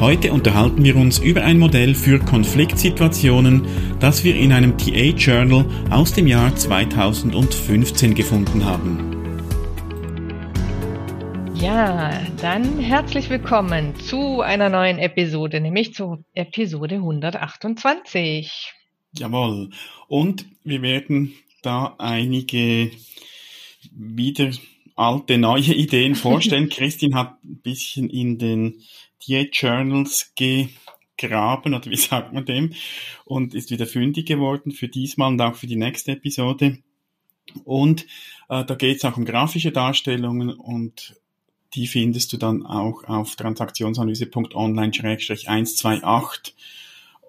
Heute unterhalten wir uns über ein Modell für Konfliktsituationen, das wir in einem TA-Journal aus dem Jahr 2015 gefunden haben. Ja, dann herzlich willkommen zu einer neuen Episode, nämlich zu Episode 128. Jawohl. Und wir werden da einige wieder alte, neue Ideen vorstellen. Christine hat ein bisschen in den TA Journals gegraben, oder wie sagt man dem, und ist wieder fündig geworden für diesmal und auch für die nächste Episode. Und äh, da geht es auch um grafische Darstellungen und die findest du dann auch auf transaktionsanalyse.online-128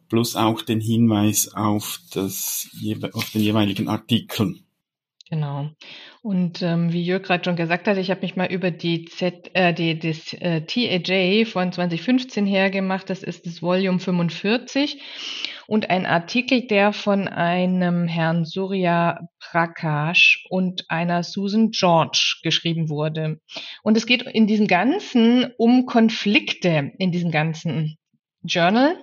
plus auch den Hinweis auf, das, auf den jeweiligen Artikel. Genau. Und ähm, wie Jörg gerade schon gesagt hat, ich habe mich mal über die Z, äh, die, das äh, TAJ von 2015 hergemacht. Das ist das Volume 45 und ein Artikel, der von einem Herrn Surya Prakash und einer Susan George geschrieben wurde. Und es geht in diesem Ganzen um Konflikte in diesem ganzen Journal.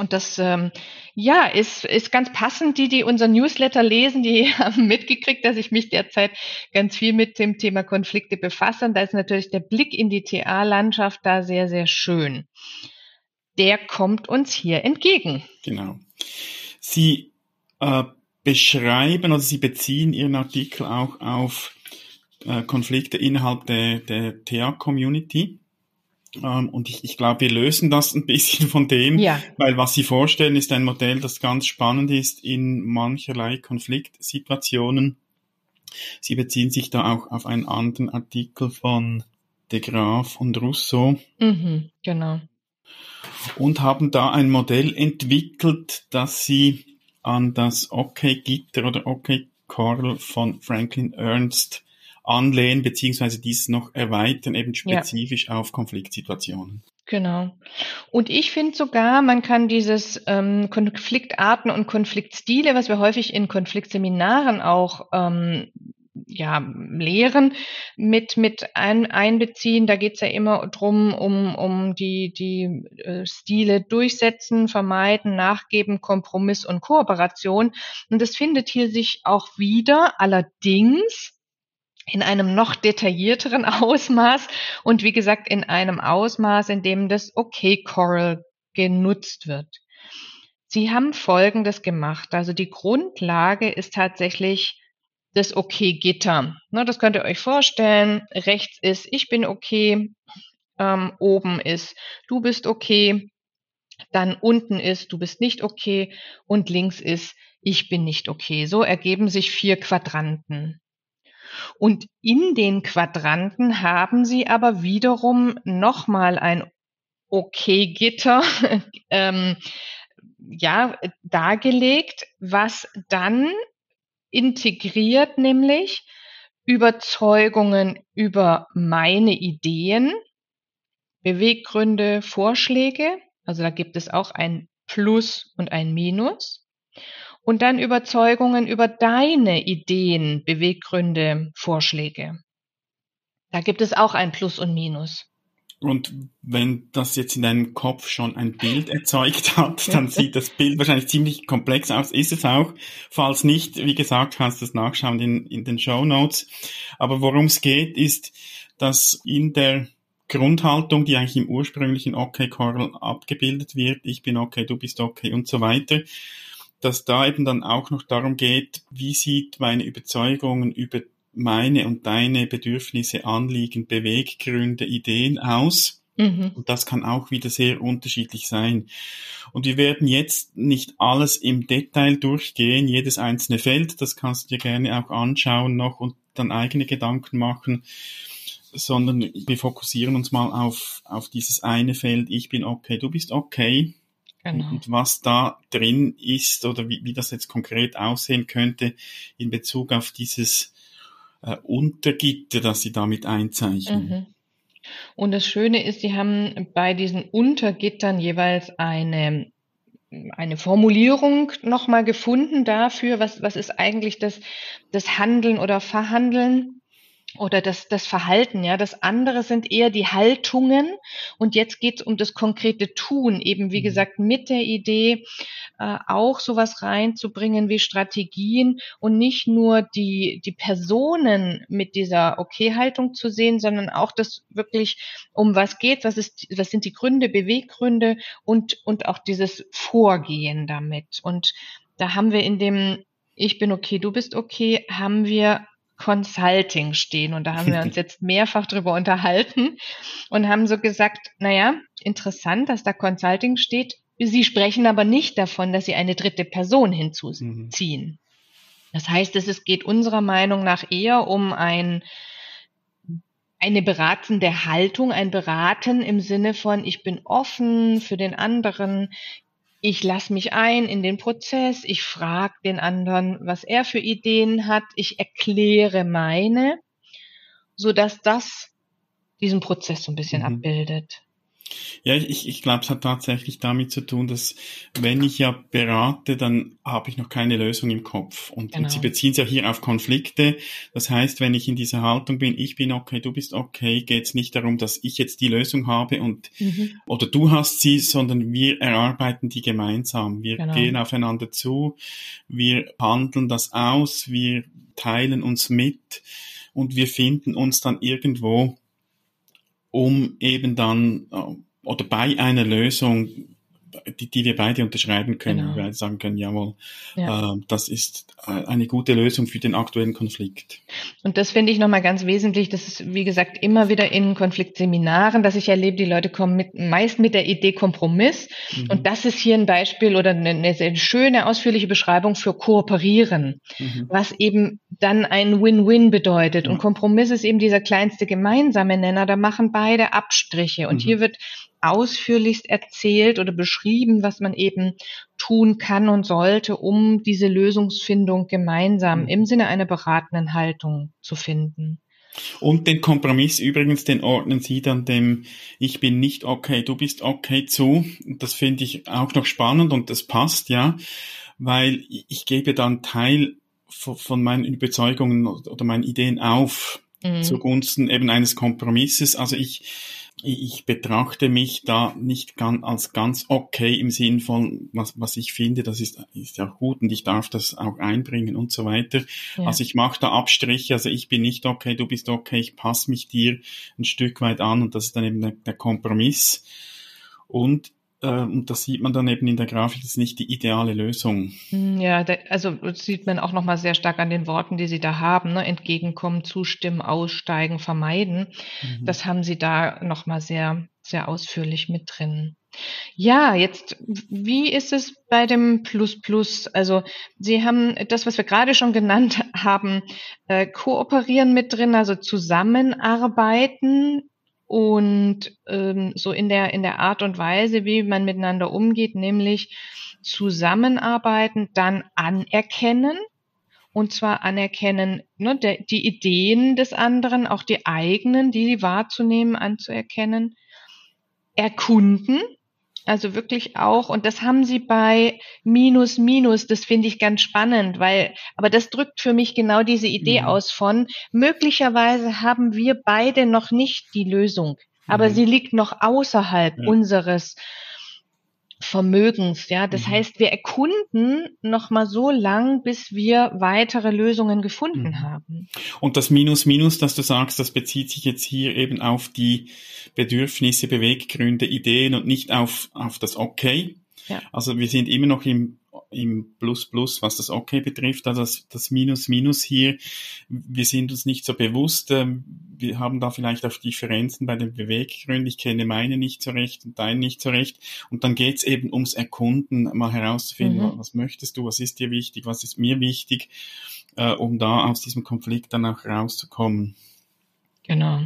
Und das ähm, ja ist, ist ganz passend. Die, die unser Newsletter lesen, die haben mitgekriegt, dass ich mich derzeit ganz viel mit dem Thema Konflikte befasse. Und da ist natürlich der Blick in die TA-Landschaft da sehr, sehr schön. Der kommt uns hier entgegen. Genau. Sie äh, beschreiben, also Sie beziehen Ihren Artikel auch auf äh, Konflikte innerhalb der, der TA-Community. Ähm, und ich, ich glaube, wir lösen das ein bisschen von dem, ja. weil was Sie vorstellen, ist ein Modell, das ganz spannend ist in mancherlei Konfliktsituationen. Sie beziehen sich da auch auf einen anderen Artikel von de Graaf und Rousseau. Mhm, genau. Und haben da ein Modell entwickelt, das Sie an das OK-Gitter oder OK-Coral von Franklin Ernst anlehnen, beziehungsweise dies noch erweitern, eben spezifisch ja. auf Konfliktsituationen. Genau. Und ich finde sogar, man kann dieses ähm, Konfliktarten und Konfliktstile, was wir häufig in Konfliktseminaren auch ähm, ja, lehren, mit, mit ein, einbeziehen. Da geht's ja immer drum, um, um die, die äh, Stile durchsetzen, vermeiden, nachgeben, Kompromiss und Kooperation. Und das findet hier sich auch wieder. Allerdings in einem noch detaillierteren Ausmaß und wie gesagt in einem Ausmaß, in dem das Okay Coral genutzt wird. Sie haben Folgendes gemacht. Also die Grundlage ist tatsächlich das Okay Gitter. Ne, das könnt ihr euch vorstellen. Rechts ist Ich bin okay, ähm, oben ist Du bist okay, dann unten ist Du bist nicht okay und links ist Ich bin nicht okay. So ergeben sich vier Quadranten. Und in den Quadranten haben sie aber wiederum nochmal ein Okay-Gitter ähm, ja, dargelegt, was dann integriert nämlich Überzeugungen über meine Ideen, Beweggründe, Vorschläge, also da gibt es auch ein Plus und ein Minus und dann Überzeugungen über deine Ideen, Beweggründe, Vorschläge. Da gibt es auch ein Plus und Minus. Und wenn das jetzt in deinem Kopf schon ein Bild erzeugt hat, dann sieht das Bild wahrscheinlich ziemlich komplex aus. Ist es auch. Falls nicht, wie gesagt, kannst du das nachschauen in, in den Show Notes. Aber worum es geht, ist, dass in der Grundhaltung, die eigentlich im ursprünglichen Okay Coral abgebildet wird, ich bin okay, du bist okay und so weiter, dass da eben dann auch noch darum geht, wie sieht meine Überzeugungen über meine und deine Bedürfnisse, Anliegen, Beweggründe, Ideen aus. Mhm. Und das kann auch wieder sehr unterschiedlich sein. Und wir werden jetzt nicht alles im Detail durchgehen, jedes einzelne Feld, das kannst du dir gerne auch anschauen noch und dann eigene Gedanken machen. sondern wir fokussieren uns mal auf, auf dieses eine Feld, ich bin okay, du bist okay. Genau. Und was da drin ist oder wie, wie das jetzt konkret aussehen könnte in Bezug auf dieses äh, Untergitter, das Sie damit einzeichnen. Mhm. Und das Schöne ist, Sie haben bei diesen Untergittern jeweils eine eine Formulierung nochmal gefunden dafür, was, was ist eigentlich das, das Handeln oder Verhandeln oder das, das Verhalten, ja. Das andere sind eher die Haltungen. Und jetzt geht es um das konkrete Tun, eben wie mhm. gesagt mit der Idee, äh, auch sowas reinzubringen wie Strategien und nicht nur die, die Personen mit dieser Okay-Haltung zu sehen, sondern auch das wirklich, um was geht, was ist, was sind die Gründe, Beweggründe und, und auch dieses Vorgehen damit. Und da haben wir in dem ich bin okay, du bist okay, haben wir Consulting stehen. Und da haben wir uns jetzt mehrfach drüber unterhalten und haben so gesagt, naja, interessant, dass da Consulting steht. Sie sprechen aber nicht davon, dass Sie eine dritte Person hinzuziehen. Mhm. Das heißt, es geht unserer Meinung nach eher um ein, eine beratende Haltung, ein Beraten im Sinne von, ich bin offen für den anderen, ich lasse mich ein in den Prozess, ich frage den anderen, was er für Ideen hat, ich erkläre meine, so dass das diesen Prozess so ein bisschen mhm. abbildet. Ja, ich, ich glaube, es hat tatsächlich damit zu tun, dass wenn ich ja berate, dann habe ich noch keine Lösung im Kopf. Und, genau. und, Sie beziehen es ja hier auf Konflikte. Das heißt, wenn ich in dieser Haltung bin, ich bin okay, du bist okay, geht es nicht darum, dass ich jetzt die Lösung habe und mhm. oder du hast sie, sondern wir erarbeiten die gemeinsam. Wir genau. gehen aufeinander zu, wir handeln das aus, wir teilen uns mit und wir finden uns dann irgendwo um eben dann äh, oder bei einer Lösung die, die wir beide unterschreiben können, genau. beide sagen können, jawohl, ja. äh, das ist äh, eine gute Lösung für den aktuellen Konflikt. Und das finde ich nochmal ganz wesentlich. Das ist, wie gesagt, immer wieder in Konfliktseminaren, dass ich erlebe, die Leute kommen mit, meist mit der Idee Kompromiss. Mhm. Und das ist hier ein Beispiel oder eine, eine sehr schöne, ausführliche Beschreibung für Kooperieren, mhm. was eben dann ein Win-Win bedeutet. Ja. Und Kompromiss ist eben dieser kleinste gemeinsame Nenner. Da machen beide Abstriche. Und mhm. hier wird ausführlichst erzählt oder beschrieben, was man eben tun kann und sollte, um diese Lösungsfindung gemeinsam mhm. im Sinne einer beratenden Haltung zu finden. Und den Kompromiss übrigens, den ordnen Sie dann dem Ich bin nicht okay, du bist okay zu. Das finde ich auch noch spannend und das passt, ja, weil ich gebe dann Teil von meinen Überzeugungen oder meinen Ideen auf mhm. zugunsten eben eines Kompromisses. Also ich ich betrachte mich da nicht ganz, als ganz okay im Sinn von, was, was ich finde, das ist, ist ja gut und ich darf das auch einbringen und so weiter. Ja. Also ich mache da Abstriche, also ich bin nicht okay, du bist okay, ich passe mich dir ein Stück weit an und das ist dann eben der, der Kompromiss. Und und das sieht man dann eben in der Grafik, das ist nicht die ideale Lösung. Hm, ja, also sieht man auch nochmal sehr stark an den Worten, die Sie da haben, ne? entgegenkommen, zustimmen, aussteigen, vermeiden. Mhm. Das haben Sie da nochmal sehr, sehr ausführlich mit drin. Ja, jetzt, wie ist es bei dem Plus Plus? Also Sie haben das, was wir gerade schon genannt haben, äh, kooperieren mit drin, also zusammenarbeiten und ähm, so in der in der Art und Weise, wie man miteinander umgeht, nämlich zusammenarbeiten, dann anerkennen. Und zwar anerkennen ne, der, die Ideen des anderen, auch die eigenen, die wahrzunehmen, anzuerkennen, erkunden, also wirklich auch, und das haben sie bei Minus Minus, das finde ich ganz spannend, weil, aber das drückt für mich genau diese Idee mhm. aus von, möglicherweise haben wir beide noch nicht die Lösung, aber mhm. sie liegt noch außerhalb ja. unseres Vermögens, ja. Das mhm. heißt, wir erkunden noch mal so lang, bis wir weitere Lösungen gefunden mhm. haben. Und das Minus Minus, das du sagst, das bezieht sich jetzt hier eben auf die Bedürfnisse, Beweggründe, Ideen und nicht auf, auf das Okay. Ja. Also wir sind immer noch im im Plus Plus, was das Okay betrifft, also das, das Minus Minus hier, wir sind uns nicht so bewusst, ähm, wir haben da vielleicht auch Differenzen bei den Beweggründen, ich kenne meine nicht so recht und deine nicht so recht und dann geht's eben ums Erkunden, mal herauszufinden, mhm. was möchtest du, was ist dir wichtig, was ist mir wichtig, äh, um da aus diesem Konflikt dann auch rauszukommen. Genau.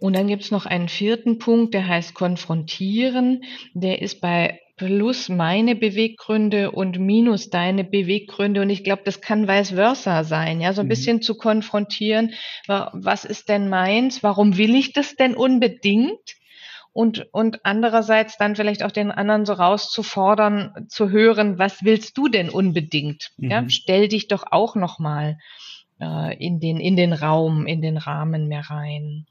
Und dann gibt es noch einen vierten Punkt, der heißt konfrontieren. Der ist bei plus meine Beweggründe und minus deine Beweggründe. Und ich glaube, das kann vice versa sein, ja, so ein mhm. bisschen zu konfrontieren. Was ist denn meins? Warum will ich das denn unbedingt? Und, und andererseits dann vielleicht auch den anderen so rauszufordern, zu hören, was willst du denn unbedingt? Mhm. Ja, stell dich doch auch nochmal äh, in, den, in den Raum, in den Rahmen mehr rein.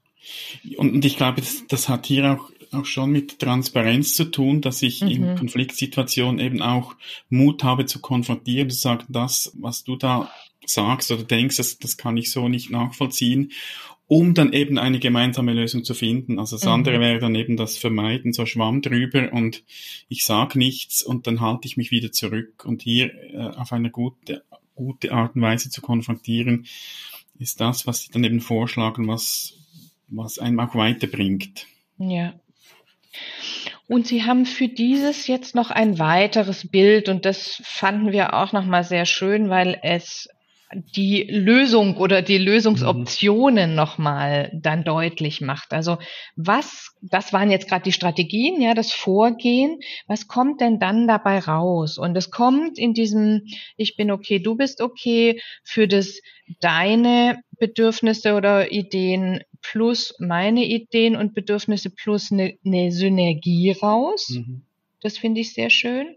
Und ich glaube, das, das hat hier auch, auch schon mit Transparenz zu tun, dass ich mhm. in Konfliktsituationen eben auch Mut habe zu konfrontieren, zu sagen, das, was du da sagst oder denkst, das, das kann ich so nicht nachvollziehen, um dann eben eine gemeinsame Lösung zu finden. Also das mhm. andere wäre dann eben das Vermeiden, so Schwamm drüber und ich sag nichts und dann halte ich mich wieder zurück. Und hier äh, auf eine gute gute Art und Weise zu konfrontieren, ist das, was sie dann eben vorschlagen, was, was einem auch weiterbringt. Ja. Und Sie haben für dieses jetzt noch ein weiteres Bild und das fanden wir auch nochmal sehr schön, weil es die Lösung oder die Lösungsoptionen mhm. nochmal dann deutlich macht. Also was, das waren jetzt gerade die Strategien, ja, das Vorgehen. Was kommt denn dann dabei raus? Und es kommt in diesem Ich bin okay, du bist okay für das deine Bedürfnisse oder Ideen plus meine Ideen und Bedürfnisse plus eine, eine Synergie raus. Mhm. Das finde ich sehr schön.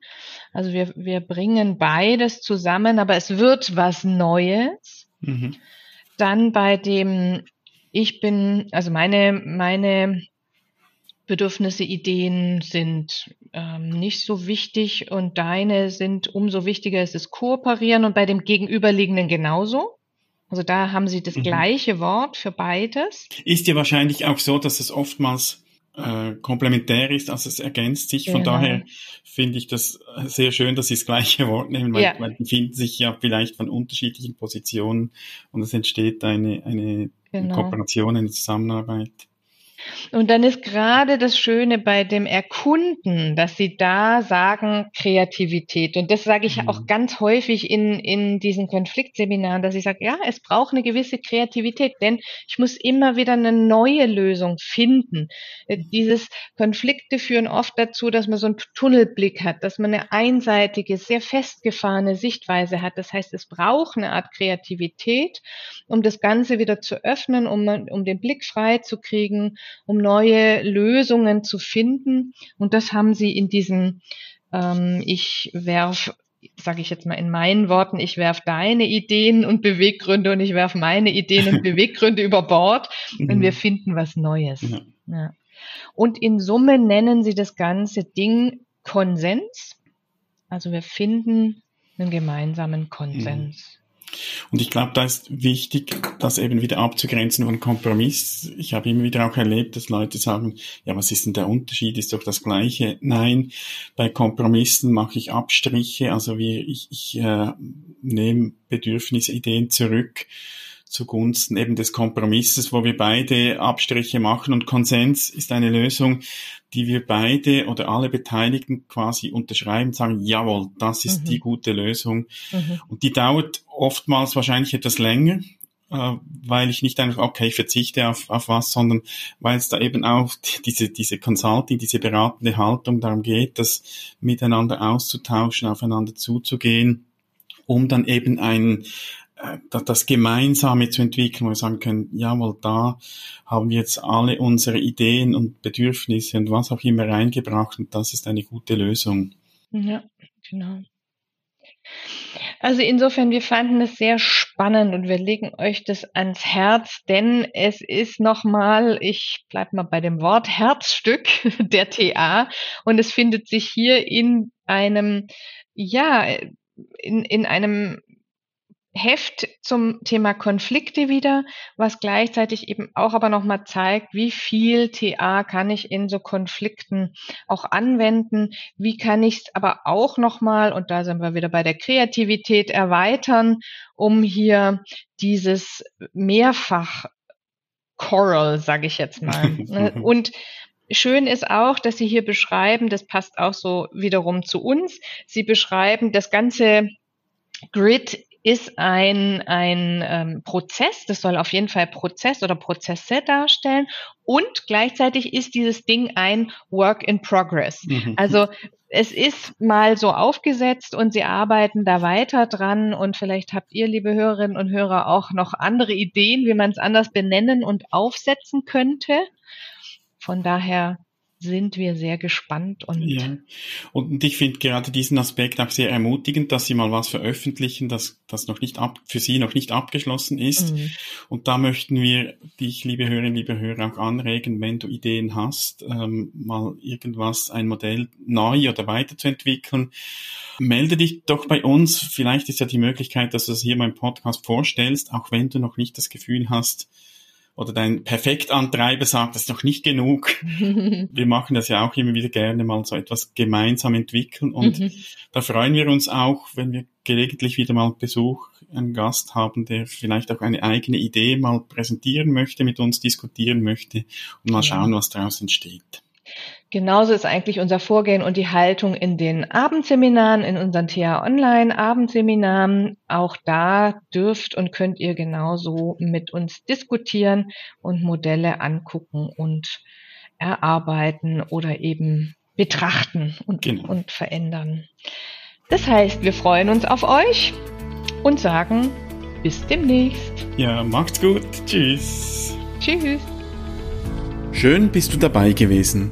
Also wir, wir bringen beides zusammen, aber es wird was Neues. Mhm. Dann bei dem, ich bin, also meine, meine Bedürfnisse, Ideen sind ähm, nicht so wichtig und deine sind umso wichtiger, es ist kooperieren und bei dem Gegenüberliegenden genauso. Also da haben sie das mhm. gleiche Wort für beides. Ist ja wahrscheinlich auch so, dass es oftmals äh, komplementär ist, also es ergänzt sich. Von genau. daher finde ich das sehr schön, dass Sie das gleiche Wort nehmen, weil, ja. weil die finden sich ja vielleicht von unterschiedlichen Positionen und es entsteht eine, eine genau. Kooperation, eine Zusammenarbeit. Und dann ist gerade das Schöne bei dem Erkunden, dass sie da sagen Kreativität. Und das sage ich mhm. auch ganz häufig in, in diesen Konfliktseminaren, dass ich sage, ja, es braucht eine gewisse Kreativität, denn ich muss immer wieder eine neue Lösung finden. Äh, dieses Konflikte führen oft dazu, dass man so einen Tunnelblick hat, dass man eine einseitige, sehr festgefahrene Sichtweise hat. Das heißt, es braucht eine Art Kreativität, um das Ganze wieder zu öffnen, um, um den Blick frei zu kriegen um neue Lösungen zu finden. Und das haben sie in diesem ähm, Ich werf sage ich jetzt mal in meinen Worten, ich werf deine Ideen und Beweggründe und ich werf meine Ideen und Beweggründe über Bord und wir mhm. finden was Neues. Ja. Ja. Und in Summe nennen sie das ganze Ding Konsens. Also wir finden einen gemeinsamen Konsens. Und ich glaube, da ist wichtig, das eben wieder abzugrenzen von Kompromiss. Ich habe immer wieder auch erlebt, dass Leute sagen, ja, was ist denn der Unterschied? Ist doch das Gleiche. Nein, bei Kompromissen mache ich Abstriche, also wie ich, ich äh, nehme Bedürfnisideen zurück zugunsten eben des Kompromisses, wo wir beide Abstriche machen und Konsens ist eine Lösung, die wir beide oder alle Beteiligten quasi unterschreiben, sagen, jawohl, das ist mhm. die gute Lösung. Mhm. Und die dauert oftmals wahrscheinlich etwas länger, äh, weil ich nicht einfach, okay, ich verzichte auf, auf was, sondern weil es da eben auch diese, diese Consulting, diese beratende Haltung darum geht, das miteinander auszutauschen, aufeinander zuzugehen, um dann eben ein, äh, das Gemeinsame zu entwickeln, wo wir sagen können, jawohl, da haben wir jetzt alle unsere Ideen und Bedürfnisse und was auch immer reingebracht und das ist eine gute Lösung. Ja, genau. Also insofern, wir fanden es sehr spannend und wir legen euch das ans Herz, denn es ist nochmal, ich bleib mal bei dem Wort Herzstück der TA und es findet sich hier in einem, ja, in, in einem Heft zum Thema Konflikte wieder, was gleichzeitig eben auch aber nochmal zeigt, wie viel TA kann ich in so Konflikten auch anwenden, wie kann ich es aber auch nochmal, und da sind wir wieder bei der Kreativität, erweitern, um hier dieses mehrfach Coral, sage ich jetzt mal. Ne? und Schön ist auch, dass Sie hier beschreiben, das passt auch so wiederum zu uns. Sie beschreiben das ganze Grid ist ein, ein ähm, Prozess, das soll auf jeden Fall Prozess oder Prozesse darstellen und gleichzeitig ist dieses Ding ein Work in Progress. Mhm. Also es ist mal so aufgesetzt und Sie arbeiten da weiter dran und vielleicht habt ihr, liebe Hörerinnen und Hörer, auch noch andere Ideen, wie man es anders benennen und aufsetzen könnte. Von daher sind wir sehr gespannt und ja. und ich finde gerade diesen Aspekt auch sehr ermutigend, dass Sie mal was veröffentlichen, das das noch nicht ab für Sie noch nicht abgeschlossen ist. Mhm. Und da möchten wir dich, liebe Hörerinnen, liebe Hörer, auch anregen, wenn du Ideen hast, ähm, mal irgendwas, ein Modell neu oder weiterzuentwickeln. Melde dich doch bei uns. Vielleicht ist ja die Möglichkeit, dass du das hier beim Podcast vorstellst, auch wenn du noch nicht das Gefühl hast, oder dein Perfektantreiber sagt, das ist noch nicht genug. wir machen das ja auch immer wieder gerne mal so etwas gemeinsam entwickeln und mhm. da freuen wir uns auch, wenn wir gelegentlich wieder mal Besuch, einen Gast haben, der vielleicht auch eine eigene Idee mal präsentieren möchte, mit uns diskutieren möchte und mal schauen, was daraus entsteht. Genauso ist eigentlich unser Vorgehen und die Haltung in den Abendseminaren, in unseren TA Online Abendseminaren. Auch da dürft und könnt ihr genauso mit uns diskutieren und Modelle angucken und erarbeiten oder eben betrachten und, genau. und verändern. Das heißt, wir freuen uns auf euch und sagen bis demnächst. Ja, macht's gut. Tschüss. Tschüss. Schön bist du dabei gewesen.